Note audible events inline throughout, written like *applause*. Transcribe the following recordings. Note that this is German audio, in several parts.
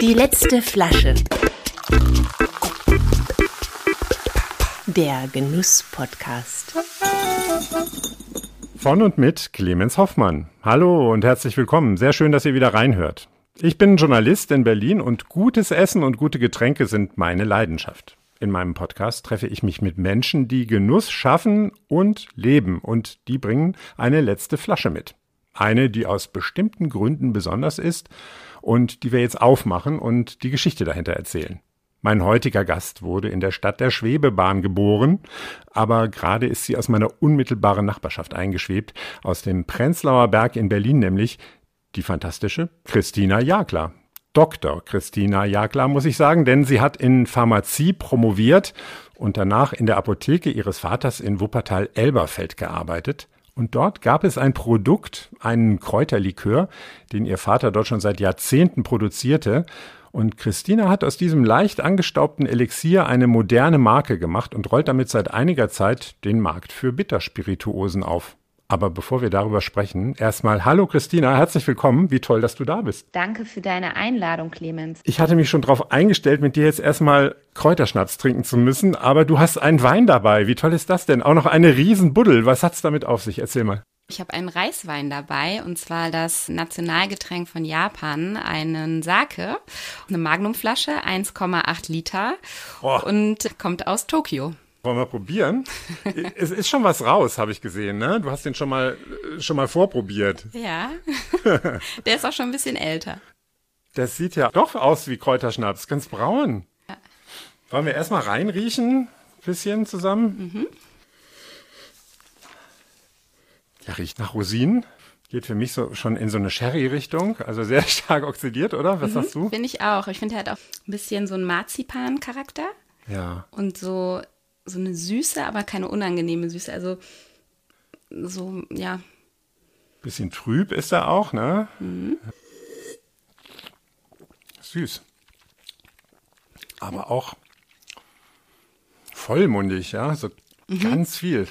Die letzte Flasche. Der Genuss-Podcast. Von und mit Clemens Hoffmann. Hallo und herzlich willkommen. Sehr schön, dass ihr wieder reinhört. Ich bin Journalist in Berlin und gutes Essen und gute Getränke sind meine Leidenschaft. In meinem Podcast treffe ich mich mit Menschen, die Genuss schaffen und leben und die bringen eine letzte Flasche mit. Eine, die aus bestimmten Gründen besonders ist und die wir jetzt aufmachen und die Geschichte dahinter erzählen. Mein heutiger Gast wurde in der Stadt der Schwebebahn geboren, aber gerade ist sie aus meiner unmittelbaren Nachbarschaft eingeschwebt, aus dem Prenzlauer Berg in Berlin nämlich, die fantastische Christina Jagler. Dr. Christina Jagler, muss ich sagen, denn sie hat in Pharmazie promoviert und danach in der Apotheke ihres Vaters in Wuppertal-Elberfeld gearbeitet. Und dort gab es ein Produkt, einen Kräuterlikör, den ihr Vater dort schon seit Jahrzehnten produzierte. Und Christina hat aus diesem leicht angestaubten Elixier eine moderne Marke gemacht und rollt damit seit einiger Zeit den Markt für Bitterspirituosen auf. Aber bevor wir darüber sprechen, erstmal Hallo Christina, herzlich willkommen. Wie toll, dass du da bist. Danke für deine Einladung, Clemens. Ich hatte mich schon darauf eingestellt, mit dir jetzt erstmal Kräuterschnaps trinken zu müssen, aber du hast einen Wein dabei. Wie toll ist das denn? Auch noch eine Riesenbuddel. Was hat's damit auf sich? Erzähl mal. Ich habe einen Reiswein dabei und zwar das Nationalgetränk von Japan, einen Sake, eine Magnumflasche, 1,8 Liter oh. und kommt aus Tokio. Wollen wir probieren? *laughs* es ist schon was raus, habe ich gesehen, ne? Du hast den schon mal, schon mal vorprobiert. Ja. *laughs* Der ist auch schon ein bisschen älter. Das sieht ja doch aus wie Kräuterschnaps, ganz braun. Ja. Wollen wir erstmal reinriechen, bisschen zusammen? Mhm. Ja, riecht nach Rosinen. Geht für mich so schon in so eine Sherry-Richtung, also sehr *laughs* stark oxidiert, oder? Was mhm, sagst du? Finde ich auch. Ich finde, er hat auch ein bisschen so einen Marzipan-Charakter. Ja. Und so so eine Süße, aber keine unangenehme Süße. Also so, ja. Bisschen trüb ist er auch, ne? Mhm. Süß. Aber auch vollmundig, ja, so mhm. ganz viel.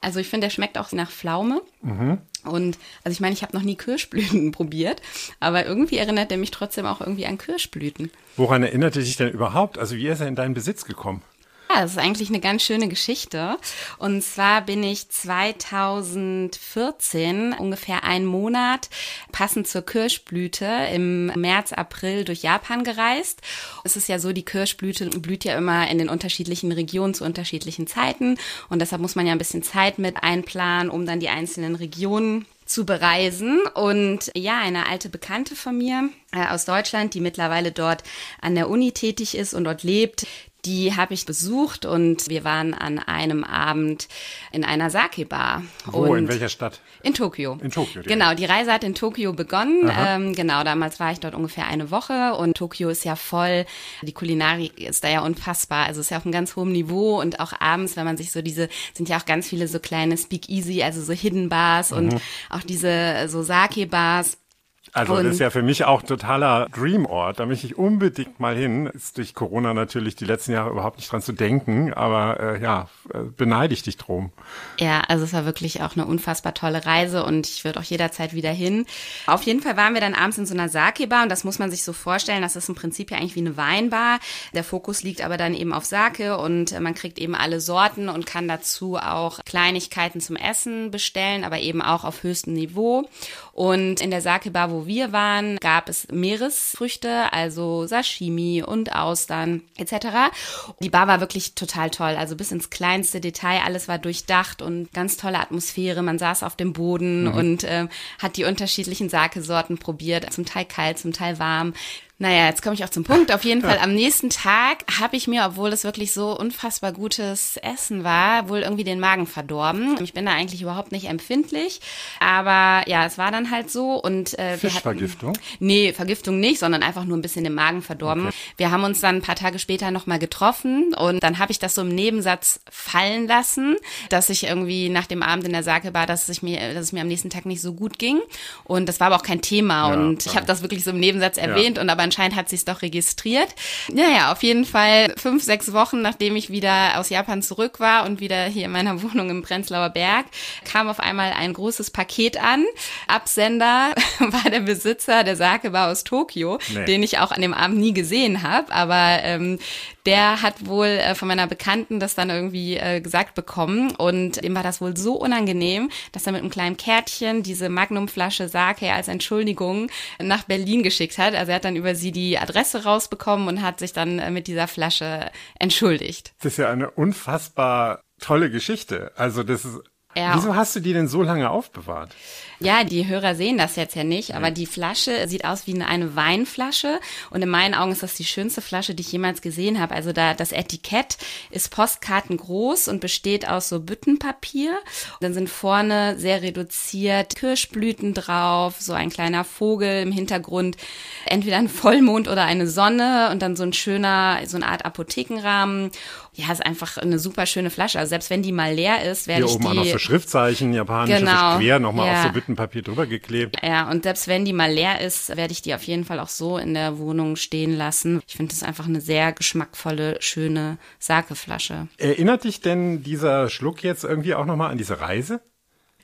Also ich finde, der schmeckt auch nach Pflaume. Mhm. Und also ich meine, ich habe noch nie Kirschblüten *laughs* probiert, aber irgendwie erinnert er mich trotzdem auch irgendwie an Kirschblüten. Woran erinnert er dich denn überhaupt? Also wie ist er in deinen Besitz gekommen? Das ist eigentlich eine ganz schöne Geschichte. Und zwar bin ich 2014, ungefähr einen Monat, passend zur Kirschblüte, im März, April durch Japan gereist. Es ist ja so, die Kirschblüte blüht ja immer in den unterschiedlichen Regionen zu unterschiedlichen Zeiten. Und deshalb muss man ja ein bisschen Zeit mit einplanen, um dann die einzelnen Regionen zu bereisen. Und ja, eine alte Bekannte von mir äh, aus Deutschland, die mittlerweile dort an der Uni tätig ist und dort lebt, die habe ich besucht und wir waren an einem Abend in einer Sake-Bar. Wo, in welcher Stadt? In Tokio. In Tokio. Genau, die Reise hat in Tokio begonnen. Ähm, genau, damals war ich dort ungefähr eine Woche und Tokio ist ja voll, die Kulinarik ist da ja unfassbar. Also es ist ja auf einem ganz hohen Niveau und auch abends, wenn man sich so diese, sind ja auch ganz viele so kleine Speakeasy, also so Hidden Bars mhm. und auch diese so Sake-Bars. Also und das ist ja für mich auch totaler Dreamort. Da möchte ich unbedingt mal hin. Ist durch Corona natürlich die letzten Jahre überhaupt nicht dran zu denken, aber äh, ja, beneide ich dich drum. Ja, also es war wirklich auch eine unfassbar tolle Reise und ich würde auch jederzeit wieder hin. Auf jeden Fall waren wir dann abends in so einer Sake-Bar und das muss man sich so vorstellen, das ist im Prinzip ja eigentlich wie eine Weinbar. Der Fokus liegt aber dann eben auf Sake und man kriegt eben alle Sorten und kann dazu auch Kleinigkeiten zum Essen bestellen, aber eben auch auf höchstem Niveau. Und in der Sake-Bar, wo wir waren, gab es Meeresfrüchte, also Sashimi und Austern etc. Die Bar war wirklich total toll, also bis ins kleinste Detail, alles war durchdacht und ganz tolle Atmosphäre. Man saß auf dem Boden mhm. und äh, hat die unterschiedlichen Sake-Sorten probiert, zum Teil kalt, zum Teil warm. Naja, jetzt komme ich auch zum Punkt. Auf jeden Fall am nächsten Tag habe ich mir, obwohl es wirklich so unfassbar gutes Essen war, wohl irgendwie den Magen verdorben. Ich bin da eigentlich überhaupt nicht empfindlich, aber ja, es war dann halt so und äh, Fischvergiftung? Hatten, nee, Vergiftung nicht, sondern einfach nur ein bisschen den Magen verdorben. Okay. Wir haben uns dann ein paar Tage später nochmal getroffen und dann habe ich das so im Nebensatz fallen lassen, dass ich irgendwie nach dem Abend in der Sake war, dass ich mir, dass es mir am nächsten Tag nicht so gut ging und das war aber auch kein Thema ja, und ich habe das wirklich so im Nebensatz erwähnt ja. und aber anscheinend hat sie es doch registriert. Naja, auf jeden Fall fünf, sechs Wochen, nachdem ich wieder aus Japan zurück war und wieder hier in meiner *laughs* Wohnung im Prenzlauer Berg, kam auf einmal ein großes Paket an. Absender *laughs* war der Besitzer der Sake Bar aus Tokio, nee. den ich auch an dem Abend nie gesehen habe, aber ähm, der hat wohl äh, von meiner Bekannten das dann irgendwie äh, gesagt bekommen und ihm war das wohl so unangenehm, dass er mit einem kleinen Kärtchen diese Magnumflasche Sake als Entschuldigung nach Berlin geschickt hat. Also er hat dann über sie die Adresse rausbekommen und hat sich dann äh, mit dieser Flasche entschuldigt. Das ist ja eine unfassbar tolle Geschichte. Also das ist ja. Wieso hast du die denn so lange aufbewahrt? Ja, die Hörer sehen das jetzt ja nicht, aber die Flasche sieht aus wie eine Weinflasche und in meinen Augen ist das die schönste Flasche, die ich jemals gesehen habe. Also da das Etikett ist postkartengroß und besteht aus so Büttenpapier. Dann sind vorne sehr reduziert Kirschblüten drauf, so ein kleiner Vogel im Hintergrund, entweder ein Vollmond oder eine Sonne und dann so ein schöner, so eine Art Apothekenrahmen. Ja, ist einfach eine super schöne Flasche. Also selbst wenn die mal leer ist, werde Hier ich oben die auch noch so Schriftzeichen, japanische genau, quer nochmal ja. auf so Büttenpapier drüber geklebt. Ja, und selbst wenn die mal leer ist, werde ich die auf jeden Fall auch so in der Wohnung stehen lassen. Ich finde das einfach eine sehr geschmackvolle, schöne Sakeflasche. Erinnert dich denn dieser Schluck jetzt irgendwie auch nochmal an diese Reise?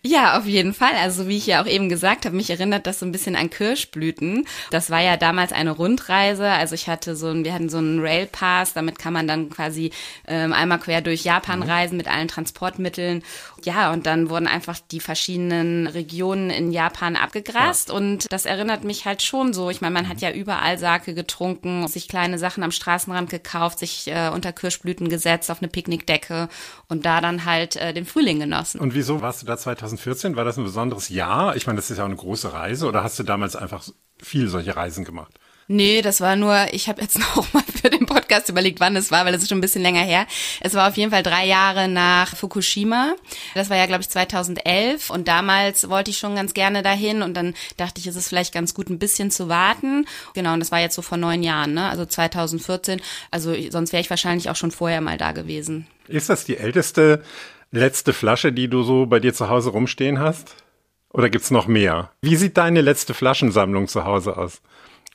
Ja, auf jeden Fall. Also wie ich ja auch eben gesagt habe, mich erinnert das so ein bisschen an Kirschblüten. Das war ja damals eine Rundreise. Also ich hatte so ein, wir hatten so einen Railpass, damit kann man dann quasi ähm, einmal quer durch Japan mhm. reisen mit allen Transportmitteln. Ja, und dann wurden einfach die verschiedenen Regionen in Japan abgegrast ja. und das erinnert mich halt schon so. Ich meine, man hat ja überall Sake getrunken, sich kleine Sachen am Straßenrand gekauft, sich äh, unter Kirschblüten gesetzt auf eine Picknickdecke und da dann halt äh, den Frühling genossen. Und wieso warst du da 2000 2014, war das ein besonderes Jahr? Ich meine, das ist ja auch eine große Reise oder hast du damals einfach viel solche Reisen gemacht? Nee, das war nur, ich habe jetzt *laughs* noch mal für den Podcast überlegt, wann es war, weil es ist schon ein bisschen länger her. Es war auf jeden Fall drei Jahre nach Fukushima. Das war ja, glaube ich, 2011 und damals wollte ich schon ganz gerne dahin und dann dachte ich, es ist vielleicht ganz gut, ein bisschen zu warten. Genau, und das war jetzt so vor neun Jahren, ne? also 2014. Also sonst wäre ich wahrscheinlich auch schon vorher mal da gewesen. Ist das die älteste letzte Flasche, die du so bei dir zu Hause rumstehen hast? Oder gibt's noch mehr? Wie sieht deine letzte Flaschensammlung zu Hause aus?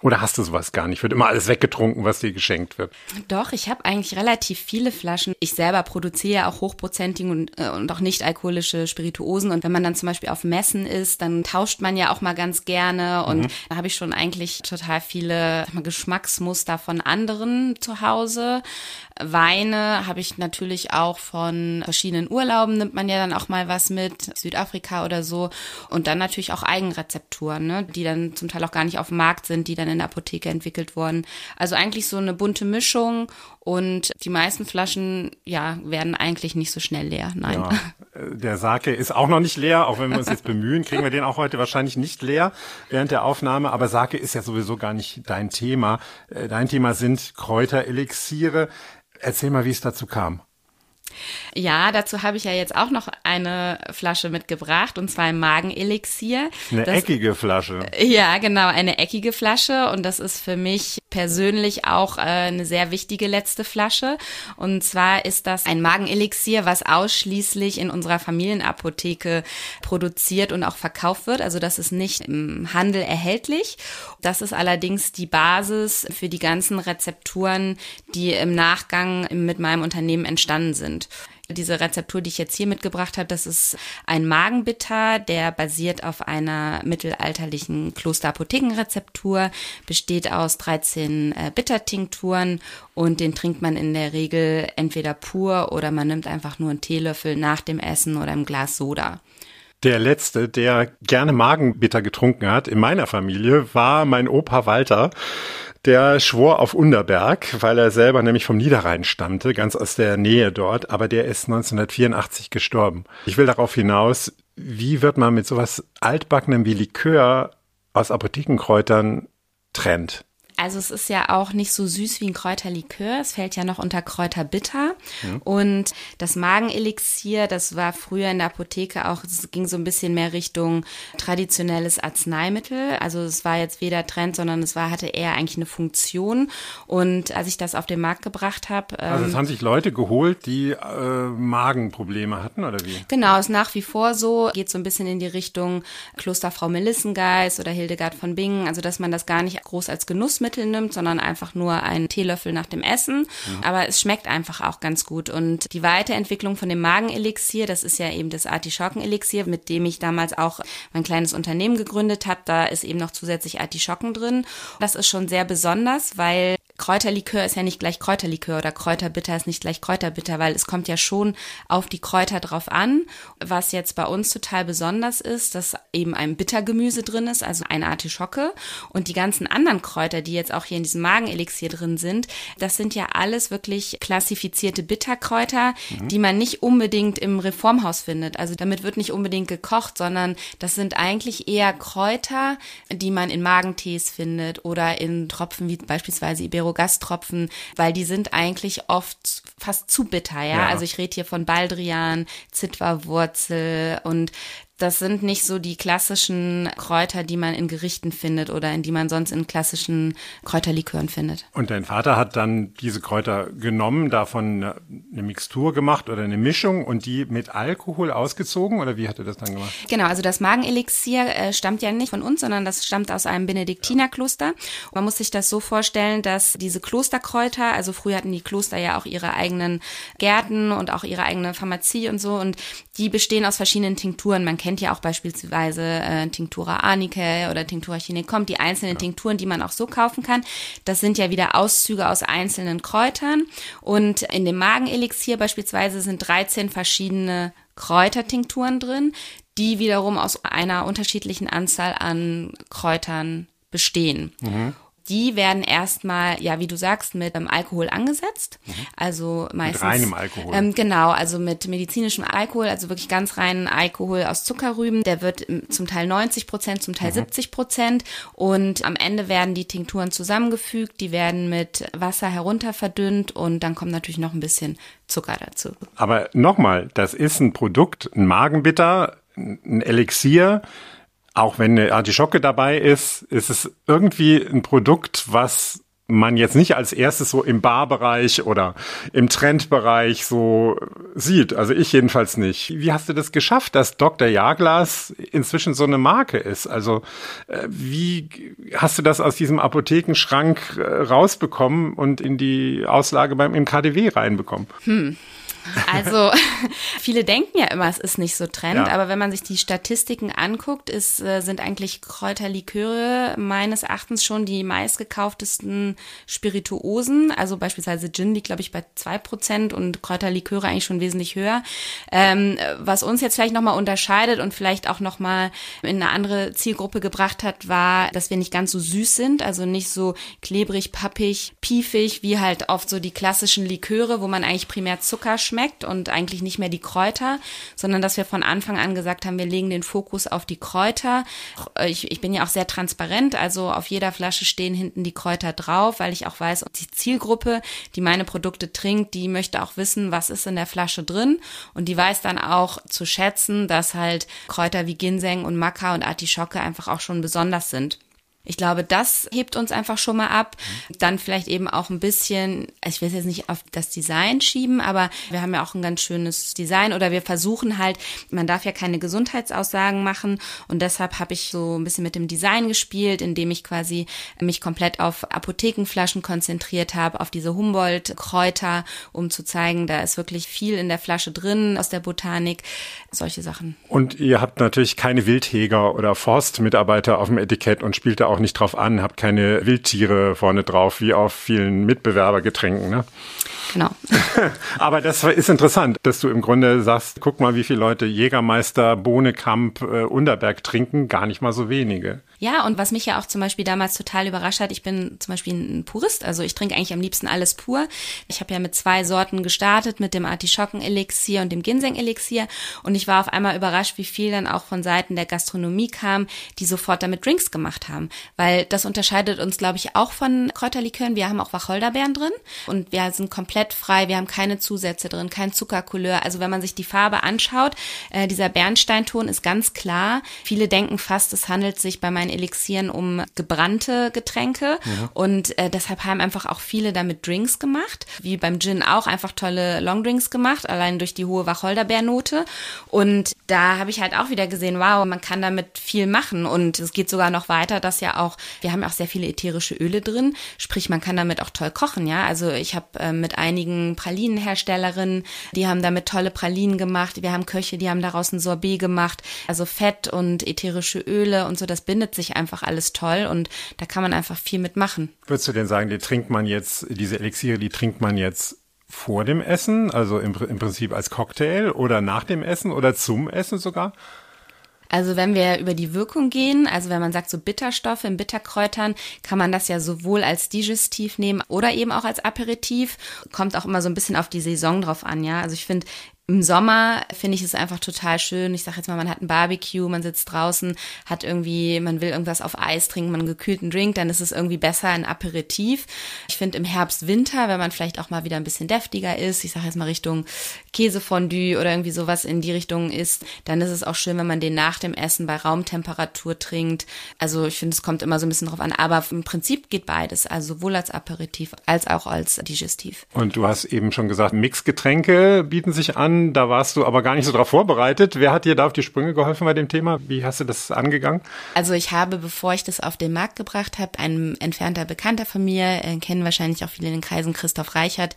Oder hast du sowas gar nicht? Wird immer alles weggetrunken, was dir geschenkt wird? Doch, ich habe eigentlich relativ viele Flaschen. Ich selber produziere auch hochprozentige und, äh, und auch nicht alkoholische Spirituosen. Und wenn man dann zum Beispiel auf Messen ist, dann tauscht man ja auch mal ganz gerne. Und mhm. da habe ich schon eigentlich total viele mal, Geschmacksmuster von anderen zu Hause. Weine habe ich natürlich auch von verschiedenen Urlauben, nimmt man ja dann auch mal was mit, Südafrika oder so. Und dann natürlich auch Eigenrezepturen, ne, die dann zum Teil auch gar nicht auf dem Markt sind, die dann in der Apotheke entwickelt wurden. Also eigentlich so eine bunte Mischung und die meisten Flaschen, ja, werden eigentlich nicht so schnell leer. Nein. Ja, äh, der Sake ist auch noch nicht leer, auch wenn wir uns jetzt bemühen, kriegen wir den auch heute wahrscheinlich nicht leer während der Aufnahme. Aber Sake ist ja sowieso gar nicht dein Thema. Äh, dein Thema sind Kräuterelixiere. Erzähl mal, wie es dazu kam. Ja, dazu habe ich ja jetzt auch noch eine Flasche mitgebracht und zwar ein Magenelixier. Eine das, eckige Flasche. Ja, genau, eine eckige Flasche und das ist für mich persönlich auch äh, eine sehr wichtige letzte Flasche. Und zwar ist das ein Magenelixier, was ausschließlich in unserer Familienapotheke produziert und auch verkauft wird. Also das ist nicht im Handel erhältlich. Das ist allerdings die Basis für die ganzen Rezepturen, die im Nachgang mit meinem Unternehmen entstanden sind. Diese Rezeptur, die ich jetzt hier mitgebracht habe, das ist ein Magenbitter, der basiert auf einer mittelalterlichen Klosterapothekenrezeptur, besteht aus 13 äh, Bittertinkturen und den trinkt man in der Regel entweder pur oder man nimmt einfach nur einen Teelöffel nach dem Essen oder ein Glas Soda. Der letzte, der gerne Magenbitter getrunken hat in meiner Familie, war mein Opa Walter der schwor auf Underberg, weil er selber nämlich vom Niederrhein stammte, ganz aus der Nähe dort, aber der ist 1984 gestorben. Ich will darauf hinaus, wie wird man mit sowas altbackenem wie Likör aus Apothekenkräutern trennt? Also es ist ja auch nicht so süß wie ein Kräuterlikör. Es fällt ja noch unter Kräuterbitter. Mhm. Und das Magenelixier, das war früher in der Apotheke auch, es ging so ein bisschen mehr Richtung traditionelles Arzneimittel. Also es war jetzt weder Trend, sondern es war, hatte eher eigentlich eine Funktion. Und als ich das auf den Markt gebracht habe. also es ähm, haben sich Leute geholt, die äh, Magenprobleme hatten, oder wie? Genau, ist nach wie vor so. Geht so ein bisschen in die Richtung Klosterfrau Melissengeist oder Hildegard von Bingen. Also dass man das gar nicht groß als Genussmittel Genussmittel nimmt, sondern einfach nur einen Teelöffel nach dem Essen. Mhm. Aber es schmeckt einfach auch ganz gut. Und die Weiterentwicklung von dem Magenelixier, das ist ja eben das Artischockenelixier, mit dem ich damals auch mein kleines Unternehmen gegründet habe. Da ist eben noch zusätzlich Artischocken drin. Das ist schon sehr besonders, weil Kräuterlikör ist ja nicht gleich Kräuterlikör oder Kräuterbitter ist nicht gleich Kräuterbitter, weil es kommt ja schon auf die Kräuter drauf an. Was jetzt bei uns total besonders ist, dass eben ein Bittergemüse drin ist, also eine Artischocke und die ganzen anderen Kräuter, die jetzt auch hier in diesem Magenelixier drin sind, das sind ja alles wirklich klassifizierte Bitterkräuter, mhm. die man nicht unbedingt im Reformhaus findet. Also damit wird nicht unbedingt gekocht, sondern das sind eigentlich eher Kräuter, die man in Magentees findet oder in Tropfen wie beispielsweise Ibero Ferrogastropfen, weil die sind eigentlich oft fast zu bitter, ja. ja. Also ich rede hier von Baldrian, Zitwerwurzel und das sind nicht so die klassischen Kräuter, die man in Gerichten findet oder in die man sonst in klassischen Kräuterlikören findet. Und dein Vater hat dann diese Kräuter genommen, davon eine Mixtur gemacht oder eine Mischung und die mit Alkohol ausgezogen oder wie hat er das dann gemacht? Genau, also das Magenelixier äh, stammt ja nicht von uns, sondern das stammt aus einem Benediktinerkloster. Man muss sich das so vorstellen, dass diese Klosterkräuter, also früher hatten die Kloster ja auch ihre eigenen Gärten und auch ihre eigene Pharmazie und so und die bestehen aus verschiedenen Tinkturen. Man kennt ja auch beispielsweise äh, Tinctura Arnicae oder Tinctura Chinecom, die einzelnen ja. Tinkturen, die man auch so kaufen kann. Das sind ja wieder Auszüge aus einzelnen Kräutern. Und in dem Magenelixier beispielsweise sind 13 verschiedene Kräutertinkturen drin, die wiederum aus einer unterschiedlichen Anzahl an Kräutern bestehen. Mhm die werden erstmal, ja, wie du sagst, mit ähm, Alkohol angesetzt. Mhm. Also meistens. Mit reinem Alkohol. Ähm, genau, also mit medizinischem Alkohol, also wirklich ganz reinen Alkohol aus Zuckerrüben. Der wird ähm, zum Teil 90 Prozent, zum Teil mhm. 70 Prozent. Und am Ende werden die Tinkturen zusammengefügt, die werden mit Wasser herunter verdünnt und dann kommt natürlich noch ein bisschen Zucker dazu. Aber nochmal, das ist ein Produkt, ein Magenbitter, ein Elixier auch wenn eine Artischocke dabei ist, ist es irgendwie ein Produkt, was man jetzt nicht als erstes so im Barbereich oder im Trendbereich so sieht. Also ich jedenfalls nicht. Wie hast du das geschafft, dass Dr. Jaglas inzwischen so eine Marke ist? Also äh, wie hast du das aus diesem Apothekenschrank äh, rausbekommen und in die Auslage beim im KDW reinbekommen? Hm. Also *laughs* viele denken ja immer, es ist nicht so Trend, ja. aber wenn man sich die Statistiken anguckt, ist, äh, sind eigentlich Kräuterliköre meines Erachtens schon die meistgekauftesten Spirituosen. Also beispielsweise Gin liegt, glaube ich, bei zwei Prozent und Kräuterliköre eigentlich schon wesentlich höher. Ähm, was uns jetzt vielleicht nochmal unterscheidet und vielleicht auch nochmal in eine andere Zielgruppe gebracht hat, war, dass wir nicht ganz so süß sind, also nicht so klebrig, pappig, piefig, wie halt oft so die klassischen Liköre, wo man eigentlich primär Zucker schmeckt schmeckt und eigentlich nicht mehr die Kräuter, sondern dass wir von Anfang an gesagt haben, wir legen den Fokus auf die Kräuter. Ich, ich bin ja auch sehr transparent, also auf jeder Flasche stehen hinten die Kräuter drauf, weil ich auch weiß, die Zielgruppe, die meine Produkte trinkt, die möchte auch wissen, was ist in der Flasche drin und die weiß dann auch zu schätzen, dass halt Kräuter wie Ginseng und Maca und Artischocke einfach auch schon besonders sind. Ich glaube, das hebt uns einfach schon mal ab. Dann vielleicht eben auch ein bisschen, ich will jetzt nicht auf das Design schieben, aber wir haben ja auch ein ganz schönes Design oder wir versuchen halt, man darf ja keine Gesundheitsaussagen machen und deshalb habe ich so ein bisschen mit dem Design gespielt, indem ich quasi mich komplett auf Apothekenflaschen konzentriert habe, auf diese Humboldt-Kräuter, um zu zeigen, da ist wirklich viel in der Flasche drin aus der Botanik, solche Sachen. Und ihr habt natürlich keine Wildhäger oder Forstmitarbeiter auf dem Etikett und spielt da auch nicht drauf an, habt keine Wildtiere vorne drauf, wie auf vielen Mitbewerbergetränken. Ne? Genau. *laughs* Aber das ist interessant, dass du im Grunde sagst, guck mal, wie viele Leute Jägermeister, Bohnekamp, äh, Unterberg trinken, gar nicht mal so wenige. Ja, und was mich ja auch zum Beispiel damals total überrascht hat, ich bin zum Beispiel ein Purist, also ich trinke eigentlich am liebsten alles pur. Ich habe ja mit zwei Sorten gestartet, mit dem Artischocken-Elixier und dem Ginseng-Elixier und ich war auf einmal überrascht, wie viel dann auch von Seiten der Gastronomie kam, die sofort damit Drinks gemacht haben, weil das unterscheidet uns, glaube ich, auch von Kräuterlikören. Wir haben auch Wacholderbeeren drin und wir sind komplett frei, wir haben keine Zusätze drin, kein Zuckercouleur. Also wenn man sich die Farbe anschaut, äh, dieser Bernsteinton ist ganz klar. Viele denken fast, es handelt sich bei meinen meinen Elixieren um gebrannte Getränke. Mhm. und äh, deshalb haben einfach auch viele damit Drinks gemacht, wie beim Gin auch einfach tolle Longdrinks gemacht, allein durch die hohe Wacholderbeernote. Und da habe ich halt auch wieder gesehen, wow, man kann damit viel machen. Und es geht sogar noch weiter, dass ja auch, wir haben ja auch sehr viele ätherische Öle drin, sprich man kann damit auch toll kochen, ja, also ich habe äh, mit einigen Pralinenherstellerinnen, die haben damit tolle Pralinen gemacht, wir haben Köche, die haben daraus ein Sorbet gemacht, also Fett und ätherische Öle und so, das bindet sich einfach alles toll und da kann man einfach viel mitmachen. Würdest du denn sagen, die trinkt man jetzt, diese Elixiere, die trinkt man jetzt vor dem Essen, also im, im Prinzip als Cocktail oder nach dem Essen oder zum Essen sogar? Also wenn wir über die Wirkung gehen, also wenn man sagt so Bitterstoffe in Bitterkräutern, kann man das ja sowohl als Digestiv nehmen oder eben auch als Aperitif. Kommt auch immer so ein bisschen auf die Saison drauf an, ja. Also ich finde, im Sommer finde ich es einfach total schön. Ich sage jetzt mal, man hat ein Barbecue, man sitzt draußen, hat irgendwie, man will irgendwas auf Eis trinken, man einen gekühlten Drink, dann ist es irgendwie besser ein Aperitif. Ich finde im Herbst, Winter, wenn man vielleicht auch mal wieder ein bisschen deftiger ist, ich sage jetzt mal Richtung Käsefondue oder irgendwie sowas in die Richtung ist, dann ist es auch schön, wenn man den nach dem Essen bei Raumtemperatur trinkt. Also ich finde, es kommt immer so ein bisschen drauf an, aber im Prinzip geht beides, also sowohl als Aperitif als auch als Digestiv. Und du hast eben schon gesagt, Mixgetränke bieten sich an. Da warst du aber gar nicht so drauf vorbereitet. Wer hat dir da auf die Sprünge geholfen bei dem Thema? Wie hast du das angegangen? Also ich habe, bevor ich das auf den Markt gebracht habe, ein entfernter Bekannter von mir, äh, kennen wahrscheinlich auch viele in den Kreisen, Christoph Reichert,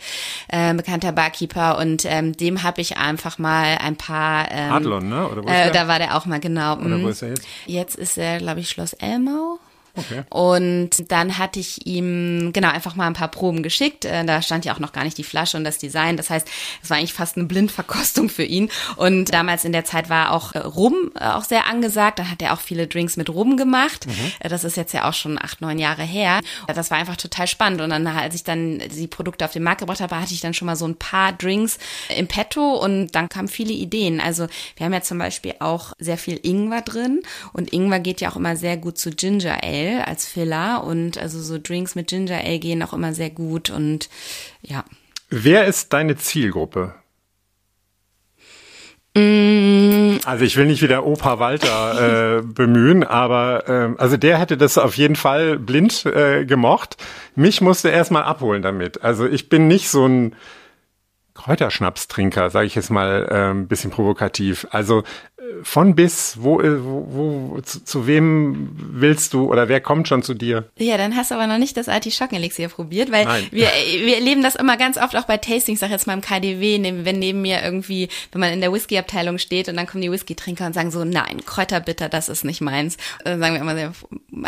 äh, bekannter Barkeeper und ähm, dem habe ich einfach mal ein paar... Ähm, Adlon, ne? Oder wo ist äh, der? da war der auch mal, genau. Oder mhm. wo ist er jetzt? Jetzt ist er, glaube ich, Schloss Elmau. Okay. Und dann hatte ich ihm genau einfach mal ein paar Proben geschickt. Äh, Da stand ja auch noch gar nicht die Flasche und das Design. Das heißt, es war eigentlich fast eine Blindverkostung für ihn. Und damals in der Zeit war auch äh, Rum äh, auch sehr angesagt. Dann hat er auch viele Drinks mit Rum gemacht. Äh, Das ist jetzt ja auch schon acht, neun Jahre her. Das war einfach total spannend. Und dann, als ich dann die Produkte auf den Markt gebracht habe, hatte ich dann schon mal so ein paar Drinks im Petto und dann kamen viele Ideen. Also wir haben ja zum Beispiel auch sehr viel Ingwer drin und Ingwer geht ja auch immer sehr gut zu Ginger Ale als Filler und also so Drinks mit Ginger Ale gehen auch immer sehr gut und ja. Wer ist deine Zielgruppe? Also ich will nicht wieder Opa Walter äh, *laughs* bemühen, aber ähm, also der hätte das auf jeden Fall blind äh, gemocht. Mich musste erstmal abholen damit. Also ich bin nicht so ein Kräuterschnapstrinker, sage ich jetzt mal ein bisschen provokativ. Also von bis, wo, äh, wo, wo zu, zu wem willst du oder wer kommt schon zu dir? Ja, dann hast du aber noch nicht das Artischockenelixier probiert, weil Nein. wir, wir erleben das immer ganz oft auch bei Tastings, sag jetzt mal im KDW, wenn neben mir irgendwie, wenn man in der Whisky-Abteilung steht und dann kommen die Whisky-Trinker und sagen so, nein, Kräuterbitter, das ist nicht meins. Und dann sagen wir immer,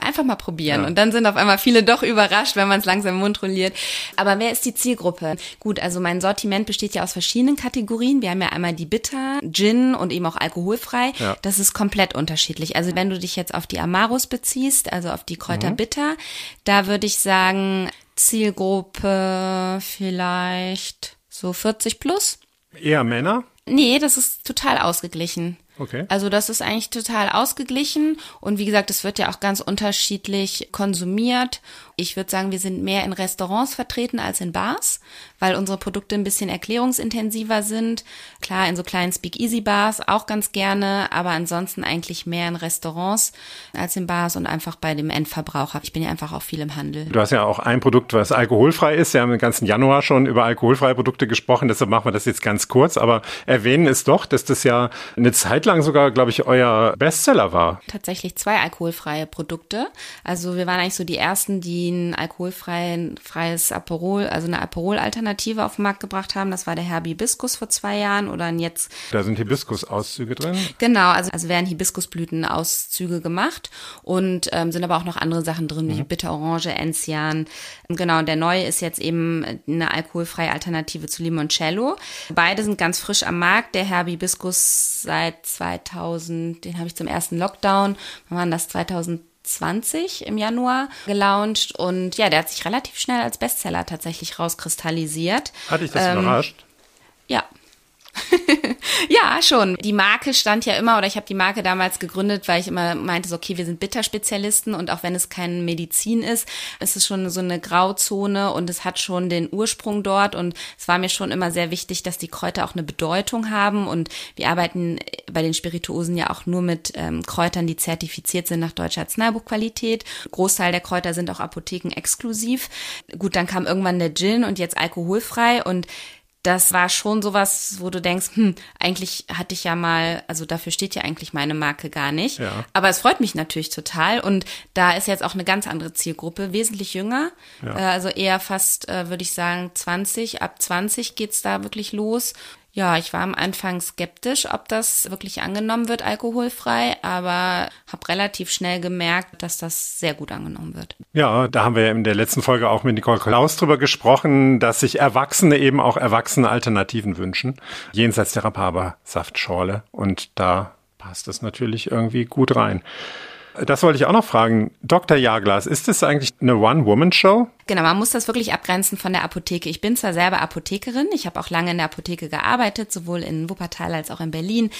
einfach mal probieren. Ja. Und dann sind auf einmal viele doch überrascht, wenn man es langsam im Mund rolliert. Aber wer ist die Zielgruppe? Gut, also mein Sortiment besteht ja aus verschiedenen Kategorien. Wir haben ja einmal die Bitter, Gin und eben auch alkoholfrei. Ja. Das ist komplett unterschiedlich. Also wenn du dich jetzt auf die Amarus beziehst, also auf die Kräuter bitter, da würde ich sagen, Zielgruppe vielleicht so 40 plus. Eher Männer? Nee, das ist total ausgeglichen. Okay. Also das ist eigentlich total ausgeglichen und wie gesagt, es wird ja auch ganz unterschiedlich konsumiert. Ich würde sagen, wir sind mehr in Restaurants vertreten als in Bars, weil unsere Produkte ein bisschen erklärungsintensiver sind. Klar, in so kleinen Speakeasy-Bars auch ganz gerne, aber ansonsten eigentlich mehr in Restaurants als in Bars und einfach bei dem Endverbraucher. Ich bin ja einfach auch viel im Handel. Du hast ja auch ein Produkt, was alkoholfrei ist. Wir haben im ganzen Januar schon über alkoholfreie Produkte gesprochen, deshalb machen wir das jetzt ganz kurz. Aber erwähnen ist doch, dass das ja eine Zeit lang sogar, glaube ich, euer Bestseller war. tatsächlich zwei alkoholfreie Produkte. Also wir waren eigentlich so die ersten, die ein alkoholfreien freies Aperol, also eine Aperol-Alternative auf den Markt gebracht haben. Das war der Herr Hibiskus vor zwei Jahren oder ein jetzt Da sind Hibiskus-Auszüge drin. Genau, also, also werden Hibiskusblütenauszüge gemacht und ähm, sind aber auch noch andere Sachen drin, wie Bitterorange, Enzian. Genau, und der neue ist jetzt eben eine alkoholfreie Alternative zu Limoncello. Beide sind ganz frisch am Markt. Der Herr Hibiskus seit 2000, den habe ich zum ersten Lockdown, wann war das 2020 im Januar gelauncht und ja, der hat sich relativ schnell als Bestseller tatsächlich rauskristallisiert. Hat dich das Ähm, überrascht? Ja, *laughs* ja, schon. Die Marke stand ja immer, oder ich habe die Marke damals gegründet, weil ich immer meinte, so, okay, wir sind Bitterspezialisten und auch wenn es keine Medizin ist, ist es schon so eine Grauzone und es hat schon den Ursprung dort und es war mir schon immer sehr wichtig, dass die Kräuter auch eine Bedeutung haben und wir arbeiten bei den Spirituosen ja auch nur mit ähm, Kräutern, die zertifiziert sind nach deutscher Arzneibuchqualität. Großteil der Kräuter sind auch Apotheken exklusiv. Gut, dann kam irgendwann der Gin und jetzt alkoholfrei und das war schon sowas, wo du denkst, hm, eigentlich hatte ich ja mal, also dafür steht ja eigentlich meine Marke gar nicht. Ja. Aber es freut mich natürlich total. Und da ist jetzt auch eine ganz andere Zielgruppe, wesentlich jünger. Ja. Äh, also eher fast, äh, würde ich sagen, 20. Ab 20 geht's da wirklich los. Ja, ich war am Anfang skeptisch, ob das wirklich angenommen wird, alkoholfrei, aber habe relativ schnell gemerkt, dass das sehr gut angenommen wird. Ja, da haben wir ja in der letzten Folge auch mit Nicole Klaus drüber gesprochen, dass sich Erwachsene eben auch erwachsene Alternativen wünschen, jenseits der Rhabarbersaftschorle. Und da passt es natürlich irgendwie gut rein. Das wollte ich auch noch fragen. Dr. Jaglas, ist das eigentlich eine One-Woman-Show? Genau, man muss das wirklich abgrenzen von der Apotheke. Ich bin zwar selber Apothekerin, ich habe auch lange in der Apotheke gearbeitet, sowohl in Wuppertal als auch in Berlin,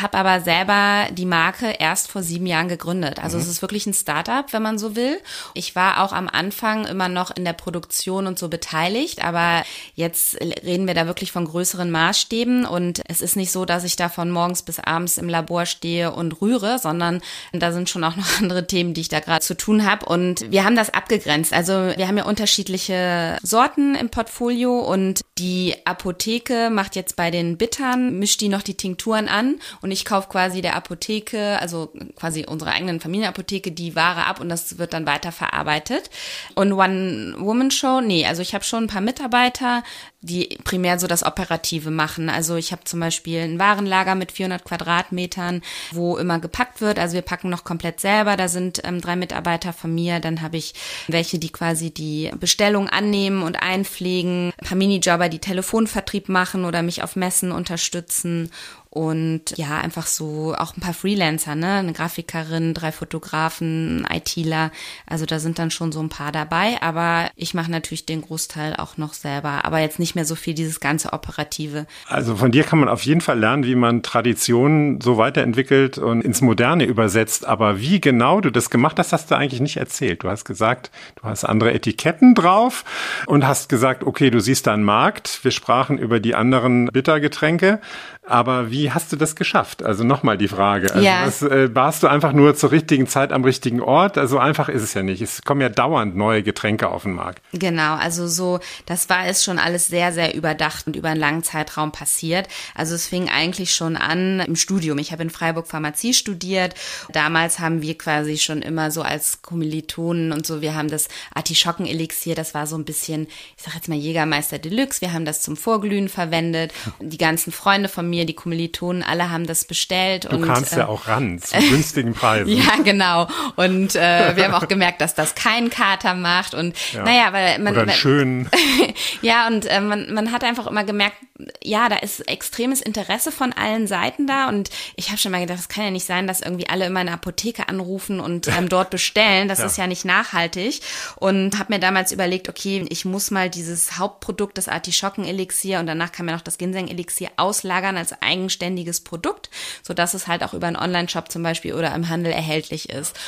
habe aber selber die Marke erst vor sieben Jahren gegründet. Also mhm. es ist wirklich ein Startup, wenn man so will. Ich war auch am Anfang immer noch in der Produktion und so beteiligt, aber jetzt reden wir da wirklich von größeren Maßstäben und es ist nicht so, dass ich da von morgens bis abends im Labor stehe und rühre, sondern da sind schon auch noch *laughs* andere Themen, die ich da gerade zu tun habe und wir haben das abgegrenzt. Also wir haben ja unterschiedliche Sorten im Portfolio und die Apotheke macht jetzt bei den Bittern, mischt die noch die Tinkturen an und ich kaufe quasi der Apotheke, also quasi unserer eigenen Familienapotheke, die Ware ab und das wird dann weiter verarbeitet. Und One-Woman-Show, nee, also ich habe schon ein paar Mitarbeiter, die primär so das Operative machen. Also ich habe zum Beispiel ein Warenlager mit 400 Quadratmetern, wo immer gepackt wird. Also wir packen noch komplett selber. Da sind ähm, drei Mitarbeiter von mir. Dann habe ich welche, die quasi die Bestellung annehmen und einpflegen. Ein paar Minijobber, die Telefonvertrieb machen oder mich auf Messen unterstützen und ja, einfach so auch ein paar Freelancer, ne? Eine Grafikerin, drei Fotografen, ITler. Also da sind dann schon so ein paar dabei, aber ich mache natürlich den Großteil auch noch selber, aber jetzt nicht mehr so viel dieses ganze Operative. Also von dir kann man auf jeden Fall lernen, wie man Traditionen so weiterentwickelt und ins Moderne übersetzt. Aber wie genau du das gemacht hast, hast du eigentlich nicht erzählt. Du hast gesagt, du hast andere Etiketten drauf und hast gesagt, okay, du siehst da einen Markt. Wir sprachen über die anderen Bittergetränke. Aber wie hast du das geschafft? Also nochmal die Frage. Also Ja. was, äh, warst du einfach nur zur richtigen Zeit am richtigen Ort? Also einfach ist es ja nicht. Es kommen ja dauernd neue Getränke auf den Markt. Genau, also so, das war es schon alles sehr, sehr überdacht und über einen langen Zeitraum passiert. Also es fing eigentlich schon an im Studium. Ich habe in Freiburg Pharmazie studiert. Damals haben wir quasi schon immer so als Kommilitonen und so, wir haben das Artischocken-Elixier, das war so ein bisschen, ich sag jetzt mal Jägermeister Deluxe. Wir haben das zum Vorglühen verwendet. Die ganzen Freunde von mir, die Kommilitonen, alle haben das bestellt. Du und, kamst äh, ja auch ran *laughs* zu günstigen Preisen. ja, genau. Und äh, wir haben auch gemerkt, dass das keinen Kater macht. Und Ja. naja, weil man, Oder schönen. *laughs* ja, und äh, man, man hat einfach immer gemerkt, ja, da ist extremes Interesse von allen Seiten da. Und ich habe schon mal gedacht, das kann ja nicht sein, dass irgendwie alle immer eine Apotheke anrufen und ähm, *laughs* dort bestellen. Das Ja. ist ja nicht nachhaltig. Und habe mir damals überlegt, okay, ich muss mal dieses Hauptprodukt, das Artischocken-Elixier und danach kann man noch das Ginseng-Elixier auslagern als eigenständiges Produkt, sodass es halt auch über einen Online-Shop zum Beispiel oder im Handel erhältlich ist.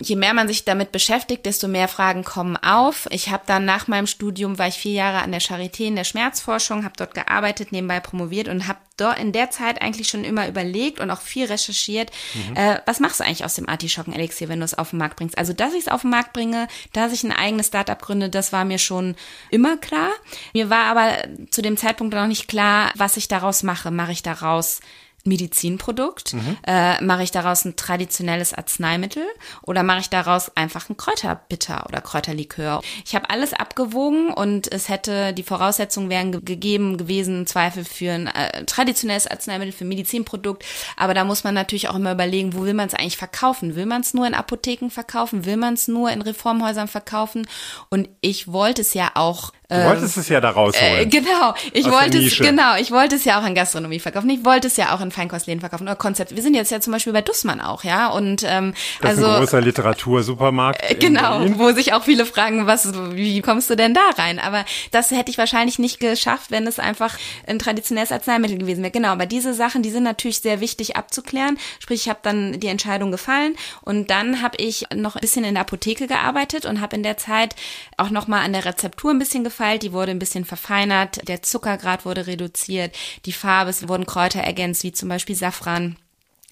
Je mehr man sich damit beschäftigt, desto mehr Fragen kommen auf. Ich habe dann nach meinem Studium, war ich vier Jahre an der Charité in der Schmerzforschung, habe dort gearbeitet, nebenbei promoviert und habe dort in der Zeit eigentlich schon immer überlegt und auch viel recherchiert, äh, was machst du eigentlich aus dem Artischocken-Elixier, wenn du es auf den Markt bringst? Also, dass ich es auf den Markt bringe, dass ich ein eigenes Startup gründe, das war mir schon immer klar. Mir war aber zu dem Zeitpunkt noch nicht klar, was ich daraus mache. Mache ich daraus Medizinprodukt? Äh, mache ich daraus ein traditionelles Arzneimittel oder mache ich daraus einfach ein Kräuterbitter oder Kräuterlikör? Ich habe alles abgewogen und es hätte die Voraussetzungen wären ge gegeben gewesen, im Zweifel für ein äh, traditionelles Arzneimittel, für ein Medizinprodukt. Aber da muss man natürlich auch immer überlegen, wo will man es eigentlich verkaufen? Will man es nur in Apotheken verkaufen? Will man es nur in Reformhäusern verkaufen? Und ich wollte es ja auch Du wolltest es ja da rausholen. Äh, genau, ich wollte es, genau, ich wollte es ja auch an Gastronomie verkaufen. Ich wollte es ja auch in Feinkostläden verkaufen oder Konzept. Wir sind jetzt ja zum Beispiel bei Dussmann auch, ja. Und ähm, das ist also ein großer Literatursupermarkt. äh, in genau, wo sich auch viele fragen, was, wie kommst du denn da rein? Aber das hätte ich wahrscheinlich nicht geschafft, wenn es einfach ein traditionelles Arzneimittel gewesen wäre. Genau, aber diese Sachen, die sind natürlich sehr wichtig abzuklären. Sprich, ich habe dann die Entscheidung gefallen und dann habe ich noch ein bisschen in der Apotheke gearbeitet und habe in der Zeit auch noch mal an der Rezeptur ein bisschen gefeilt. Die wurde ein bisschen verfeinert, der Zuckergrad wurde reduziert, die Farbe, es wurden Kräuter ergänzt, wie zum Beispiel Safran.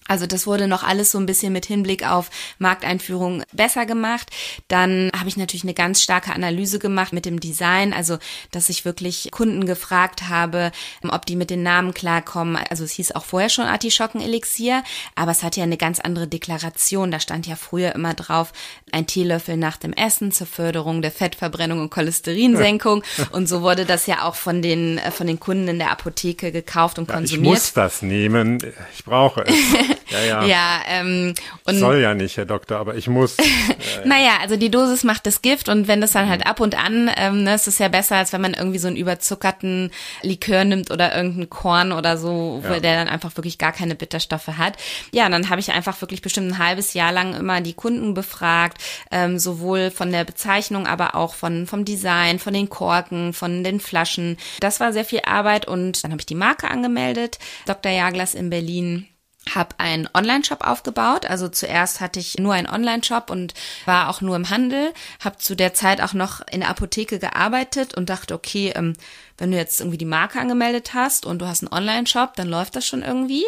Also das wurde noch alles so ein bisschen mit Hinblick auf Markteinführung besser gemacht. Dann habe ich natürlich eine ganz starke Analyse gemacht mit dem Design, also dass ich wirklich Kunden gefragt habe, ob die mit den Namen klarkommen. Also es hieß auch vorher schon Artischockenelixier, aber es hatte ja eine ganz andere Deklaration. Da stand ja früher immer drauf, ein Teelöffel nach dem Essen zur Förderung der Fettverbrennung und Cholesterinsenkung. Und so wurde das ja auch von den, äh, von den Kunden in der Apotheke gekauft und Ja, ich muss das nehmen. Ich brauche es. *laughs* Ja, ja. Ja, ähm, und Soll ja nicht, Herr Doktor, aber ich muss. *laughs* Naja, also die Dosis macht das Gift und wenn das dann halt ab und an, ähm, ne, es ist ja besser, als wenn man irgendwie so einen überzuckerten Likör nimmt oder irgendeinen Korn oder so, Ja. der dann einfach wirklich gar keine Bitterstoffe hat. Ja, und dann habe ich einfach wirklich bestimmt ein halbes Jahr lang immer die Kunden befragt, ähm, sowohl von der Bezeichnung, aber auch von vom Design, von den Korken, von den Flaschen. Das war sehr viel Arbeit und dann habe ich die Marke angemeldet, Dr. Jaglas in Berlin habe einen Online-Shop aufgebaut. Also zuerst hatte ich nur einen Online-Shop und war auch nur im Handel. Habe zu der Zeit auch noch in der Apotheke gearbeitet und dachte, okay, ähm, wenn du jetzt irgendwie die Marke angemeldet hast und du hast einen Online-Shop, dann läuft das schon irgendwie.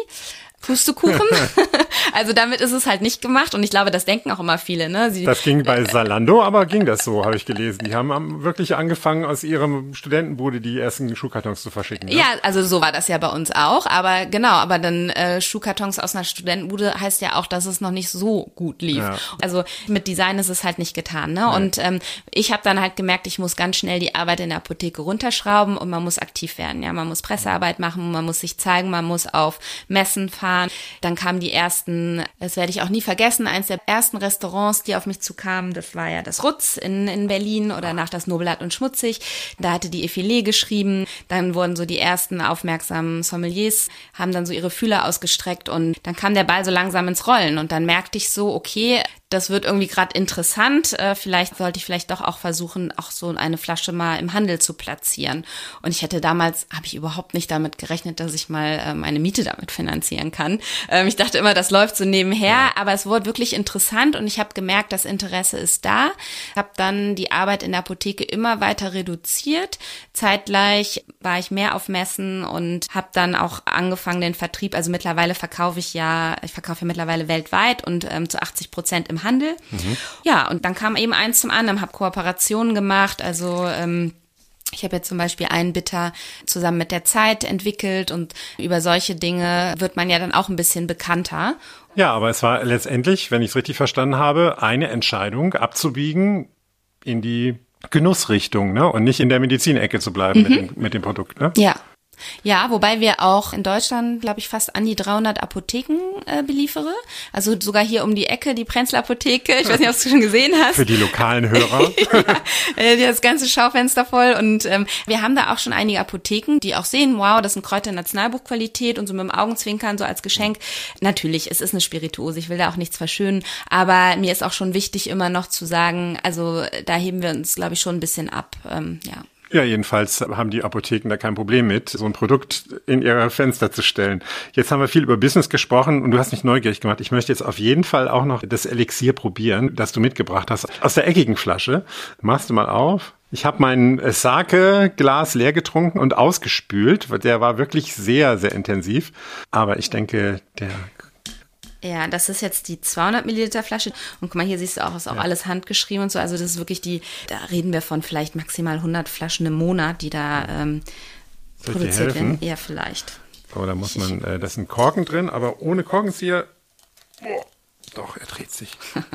Pustekuchen. *laughs* also damit ist es halt nicht gemacht und ich glaube, das denken auch immer viele. Ne? Sie, Das ging bei Salando, aber ging das so, habe ich gelesen. Die haben wirklich angefangen, aus ihrem Studentenbude die ersten Schuhkartons zu verschicken. Ne? Ja, also so war das ja bei uns auch, aber genau, aber dann äh, Schuhkartons aus einer Studentenbude heißt ja auch, dass es noch nicht so gut lief. Ja. Also mit Design ist es halt nicht getan, ne? Und ähm, ich habe dann halt gemerkt, ich muss ganz schnell die Arbeit in der Apotheke runterschrauben und man muss aktiv werden, ja, man muss Pressearbeit machen, man muss sich zeigen, man muss auf Messen fahren. Dann kamen die ersten, das werde ich auch nie vergessen, eins der ersten Restaurants, die auf mich zukamen, das war ja das Rutz in, in Berlin oder nach das Nobelhart und Schmutzig. Da hatte die Effilé geschrieben, dann wurden so die ersten aufmerksamen Sommeliers, haben dann so ihre Fühler ausgestreckt und dann kam der Ball so langsam ins Rollen. Und dann merkte ich so, okay, das wird irgendwie gerade interessant. Äh, vielleicht sollte ich vielleicht doch auch versuchen, auch so eine Flasche mal im Handel zu platzieren. Und ich hätte damals, habe ich überhaupt nicht damit gerechnet, dass ich mal äh, meine Miete damit finanzieren kann. Ähm, ich dachte immer, das läuft so nebenher, aber es wurde wirklich interessant und ich habe gemerkt, das Interesse ist da. Habe dann die Arbeit in der Apotheke immer weiter reduziert. Zeitgleich war ich mehr auf Messen und habe dann auch angefangen den Vertrieb. Also mittlerweile verkaufe ich ja, ich verkaufe ja mittlerweile weltweit und ähm, zu 80 Prozent im Handel. Ja, und dann kam eben eins zum anderen, habe Kooperationen gemacht, also ähm, ich habe jetzt zum Beispiel einen Bitter zusammen mit der Zeit entwickelt und über solche Dinge wird man ja dann auch ein bisschen bekannter. Ja, aber es war letztendlich, wenn ich es richtig verstanden habe, eine Entscheidung abzubiegen in die Genussrichtung, ne? Und nicht in der Medizinecke zu bleiben mit, dem, mit dem Produkt, ne? Ja. Ja, wobei wir auch in Deutschland, glaube ich, fast an die 300 Apotheken äh, beliefere. Also sogar hier um die Ecke, die Prenzl Apotheke. Ich weiß nicht, ob du schon gesehen hast. Für die lokalen Hörer. *laughs* äh, das ganze Schaufenster voll. Und ähm, wir haben da auch schon einige Apotheken, die auch sehen, wow, das sind Kräuter in Nationalbuchqualität und so mit dem Augenzwinkern so als Geschenk. Natürlich, es ist eine Spirituose, ich will da auch nichts verschönen, aber mir ist auch schon wichtig, immer noch zu sagen, also da heben wir uns, glaube ich, schon ein bisschen ab. Ähm, ja. Ja, jedenfalls haben die Apotheken da kein Problem mit, so ein Produkt in ihre Fenster zu stellen. Jetzt haben wir viel über Business gesprochen und du hast mich neugierig gemacht. Ich möchte jetzt auf jeden Fall auch noch das Elixier probieren, das du mitgebracht hast. Aus der eckigen Flasche. Machst du mal auf. Ich habe mein Sake-Glas leer getrunken und ausgespült. Der war wirklich sehr, sehr intensiv. Aber ich denke, der Ja, das ist jetzt die 200 Milliliter Flasche. Und guck mal, hier siehst du auch, ist auch alles handgeschrieben und so. Also das ist wirklich die, da reden wir von vielleicht maximal 100 Flaschen im Monat, die da ähm, produziert werden. Ja, vielleicht. Oh, da muss man, äh, das ist ein Korken drin, aber ohne Korkenzieher. Oh, doch, er dreht sich. *laughs*